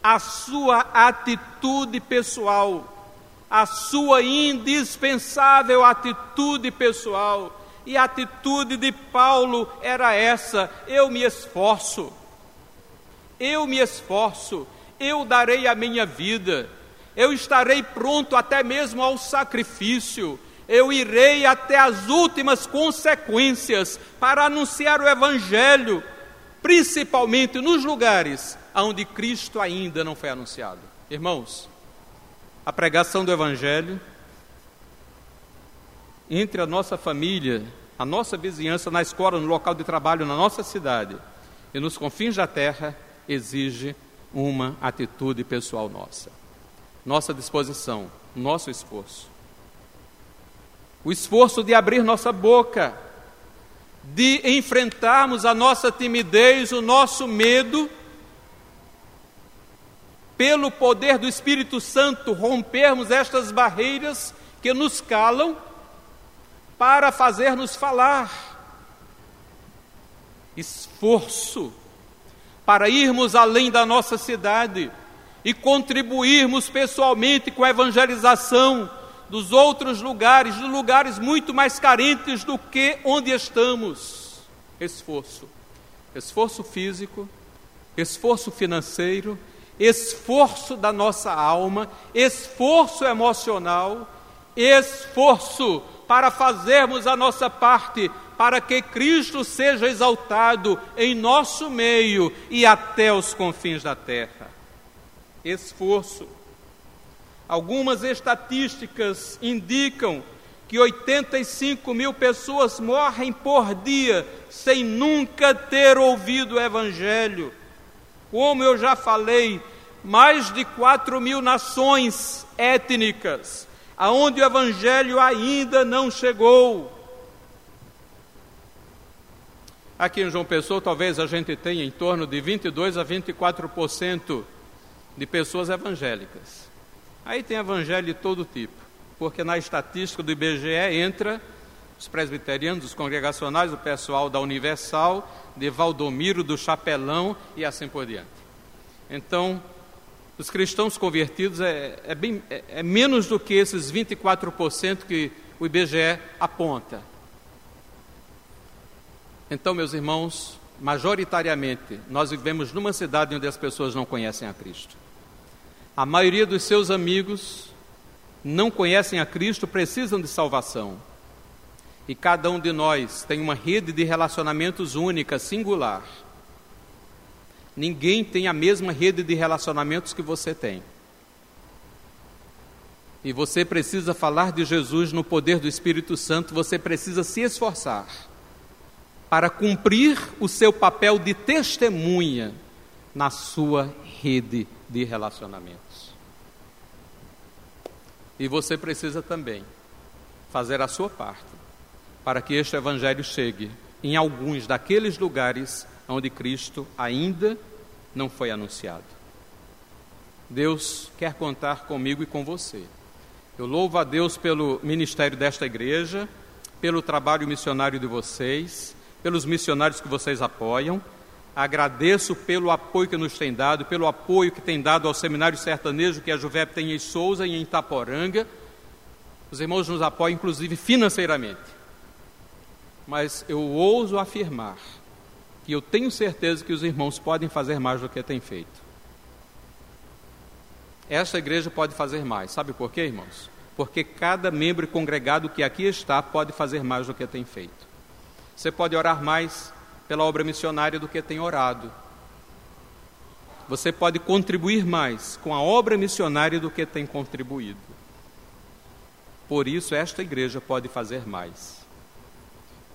à sua atitude pessoal, à sua indispensável atitude pessoal e a atitude de Paulo era essa: eu me esforço, eu me esforço, eu darei a minha vida, eu estarei pronto até mesmo ao sacrifício, eu irei até as últimas consequências para anunciar o Evangelho, principalmente nos lugares onde Cristo ainda não foi anunciado. Irmãos, a pregação do Evangelho entre a nossa família, a nossa vizinhança, na escola, no local de trabalho, na nossa cidade e nos confins da terra, exige uma atitude pessoal nossa. Nossa disposição, nosso esforço. O esforço de abrir nossa boca, de enfrentarmos a nossa timidez, o nosso medo, pelo poder do Espírito Santo, rompermos estas barreiras que nos calam para fazer-nos falar. Esforço para irmos além da nossa cidade e contribuirmos pessoalmente com a evangelização dos outros lugares, de lugares muito mais carentes do que onde estamos. Esforço. Esforço físico, esforço financeiro, esforço da nossa alma, esforço emocional, esforço para fazermos a nossa parte, para que Cristo seja exaltado em nosso meio e até os confins da terra. Esforço. Algumas estatísticas indicam que 85 mil pessoas morrem por dia sem nunca ter ouvido o Evangelho. Como eu já falei, mais de 4 mil nações étnicas aonde o Evangelho ainda não chegou. Aqui em João Pessoa, talvez a gente tenha em torno de 22 a 24% de pessoas evangélicas. Aí tem evangelho de todo tipo, porque na estatística do IBGE entra os presbiterianos, os congregacionais, o pessoal da Universal, de Valdomiro, do Chapelão e assim por diante. Então, os cristãos convertidos é, é, bem, é, é menos do que esses 24% que o IBGE aponta. Então, meus irmãos, majoritariamente, nós vivemos numa cidade onde as pessoas não conhecem a Cristo. A maioria dos seus amigos não conhecem a Cristo, precisam de salvação. E cada um de nós tem uma rede de relacionamentos única, singular. Ninguém tem a mesma rede de relacionamentos que você tem. E você precisa falar de Jesus no poder do Espírito Santo, você precisa se esforçar para cumprir o seu papel de testemunha na sua rede de relacionamentos. E você precisa também fazer a sua parte para que este evangelho chegue em alguns daqueles lugares onde Cristo ainda não foi anunciado. Deus quer contar comigo e com você. Eu louvo a Deus pelo ministério desta igreja, pelo trabalho missionário de vocês, pelos missionários que vocês apoiam. Agradeço pelo apoio que nos tem dado, pelo apoio que tem dado ao seminário sertanejo que a Juvep tem em Souza e em Itaporanga. Os irmãos nos apoiam, inclusive financeiramente. Mas eu ouso afirmar que eu tenho certeza que os irmãos podem fazer mais do que têm feito. Esta igreja pode fazer mais. Sabe por quê, irmãos? Porque cada membro congregado que aqui está pode fazer mais do que tem feito. Você pode orar mais pela obra missionária do que tem orado. Você pode contribuir mais com a obra missionária do que tem contribuído. Por isso, esta igreja pode fazer mais.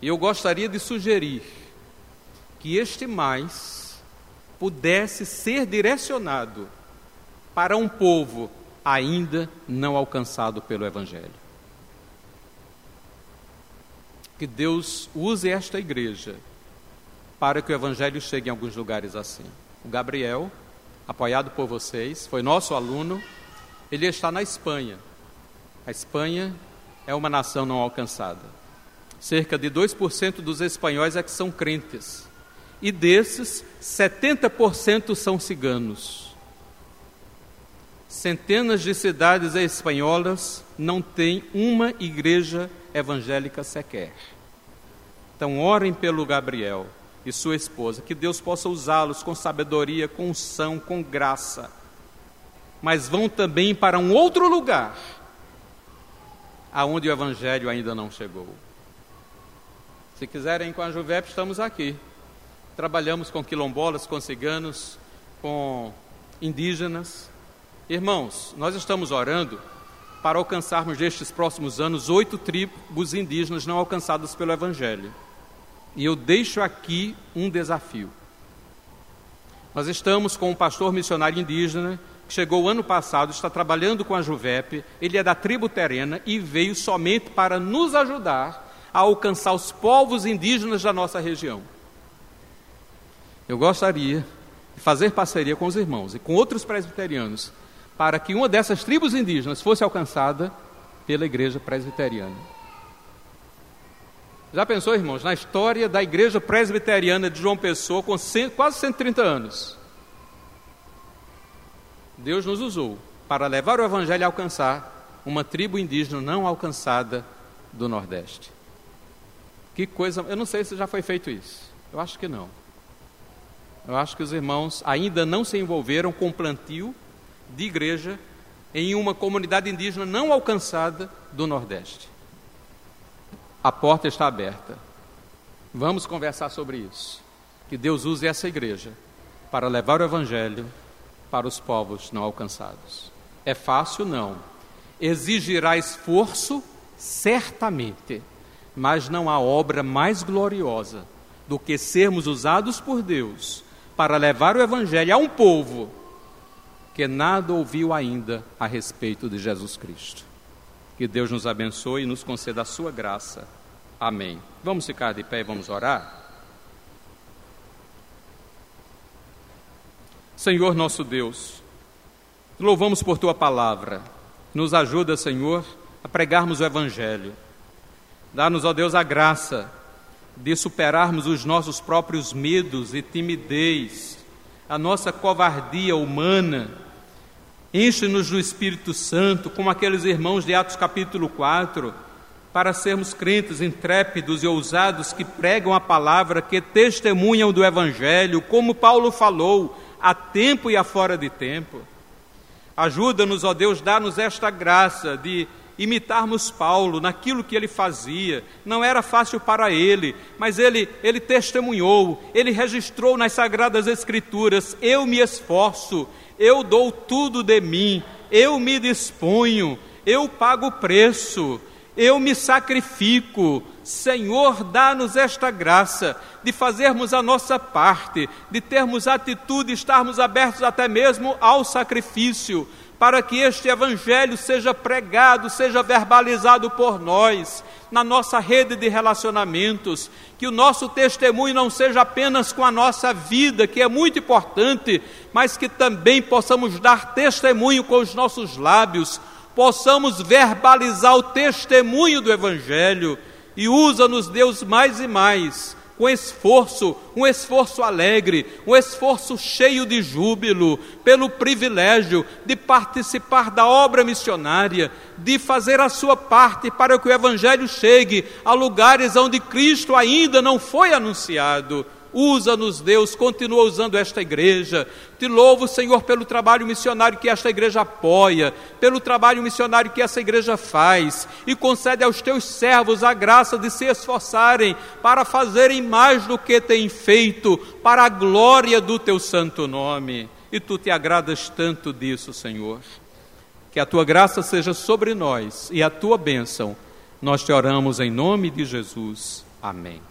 E eu gostaria de sugerir que este mais pudesse ser direcionado para um povo ainda não alcançado pelo Evangelho. Que Deus use esta igreja para que o Evangelho chegue em alguns lugares assim. O Gabriel, apoiado por vocês, foi nosso aluno, ele está na Espanha. A Espanha é uma nação não alcançada. Cerca de 2% dos espanhóis é que são crentes. E desses, 70% são ciganos. Centenas de cidades espanholas não têm uma igreja evangélica sequer. Então, orem pelo Gabriel e sua esposa, que Deus possa usá-los com sabedoria, com unção, com graça. Mas vão também para um outro lugar, aonde o evangelho ainda não chegou. Se quiserem com a Juvep, estamos aqui. Trabalhamos com quilombolas, com ciganos, com indígenas, Irmãos, nós estamos orando para alcançarmos nestes próximos anos oito tribos indígenas não alcançadas pelo Evangelho. E eu deixo aqui um desafio. Nós estamos com um pastor missionário indígena que chegou ano passado, está trabalhando com a Juvep, ele é da tribo terena e veio somente para nos ajudar a alcançar os povos indígenas da nossa região. Eu gostaria de fazer parceria com os irmãos e com outros presbiterianos para que uma dessas tribos indígenas fosse alcançada pela igreja presbiteriana. Já pensou, irmãos, na história da igreja presbiteriana de João Pessoa, com quase 130 anos? Deus nos usou para levar o evangelho a alcançar uma tribo indígena não alcançada do Nordeste. Que coisa, eu não sei se já foi feito isso. Eu acho que não. Eu acho que os irmãos ainda não se envolveram com plantio de igreja em uma comunidade indígena não alcançada do Nordeste. A porta está aberta. Vamos conversar sobre isso. Que Deus use essa igreja para levar o Evangelho para os povos não alcançados. É fácil? Não. Exigirá esforço? Certamente. Mas não há obra mais gloriosa do que sermos usados por Deus para levar o Evangelho a um povo que nada ouviu ainda a respeito de Jesus Cristo. Que Deus nos abençoe e nos conceda a sua graça. Amém. Vamos ficar de pé e vamos orar? Senhor nosso Deus, louvamos por tua palavra. Nos ajuda, Senhor, a pregarmos o Evangelho. Dá-nos, ó Deus, a graça de superarmos os nossos próprios medos e timidez, a nossa covardia humana Enche-nos do Espírito Santo, como aqueles irmãos de Atos capítulo 4, para sermos crentes intrépidos e ousados que pregam a palavra, que testemunham do Evangelho, como Paulo falou, a tempo e a fora de tempo. Ajuda-nos, ó Deus, dá-nos esta graça de imitarmos Paulo naquilo que ele fazia. Não era fácil para ele, mas ele, ele testemunhou, ele registrou nas Sagradas Escrituras: eu me esforço, eu dou tudo de mim, eu me disponho, eu pago o preço eu me sacrifico. Senhor, dá-nos esta graça de fazermos a nossa parte, de termos atitude, estarmos abertos até mesmo ao sacrifício, para que este Evangelho seja pregado, seja verbalizado por nós, na nossa rede de relacionamentos, que o nosso testemunho não seja apenas com a nossa vida, que é muito importante, mas que também possamos dar testemunho com os nossos lábios, possamos verbalizar o testemunho do Evangelho e usa-nos, Deus, mais e mais, com esforço, um esforço alegre, um esforço cheio de júbilo, pelo privilégio de participar da obra missionária, de fazer a sua parte para que o Evangelho chegue a lugares onde Cristo ainda não foi anunciado. Usa-nos, Deus, continua usando esta igreja. Te louvo, Senhor, pelo trabalho missionário que esta igreja apoia, pelo trabalho missionário que essa igreja faz, e concede aos teus servos a graça de se esforçarem para fazerem mais do que têm feito, para a glória do teu santo nome. E tu te agradas tanto disso, Senhor. Que a tua graça seja sobre nós e a tua bênção. Nós te oramos em nome de Jesus. Amém.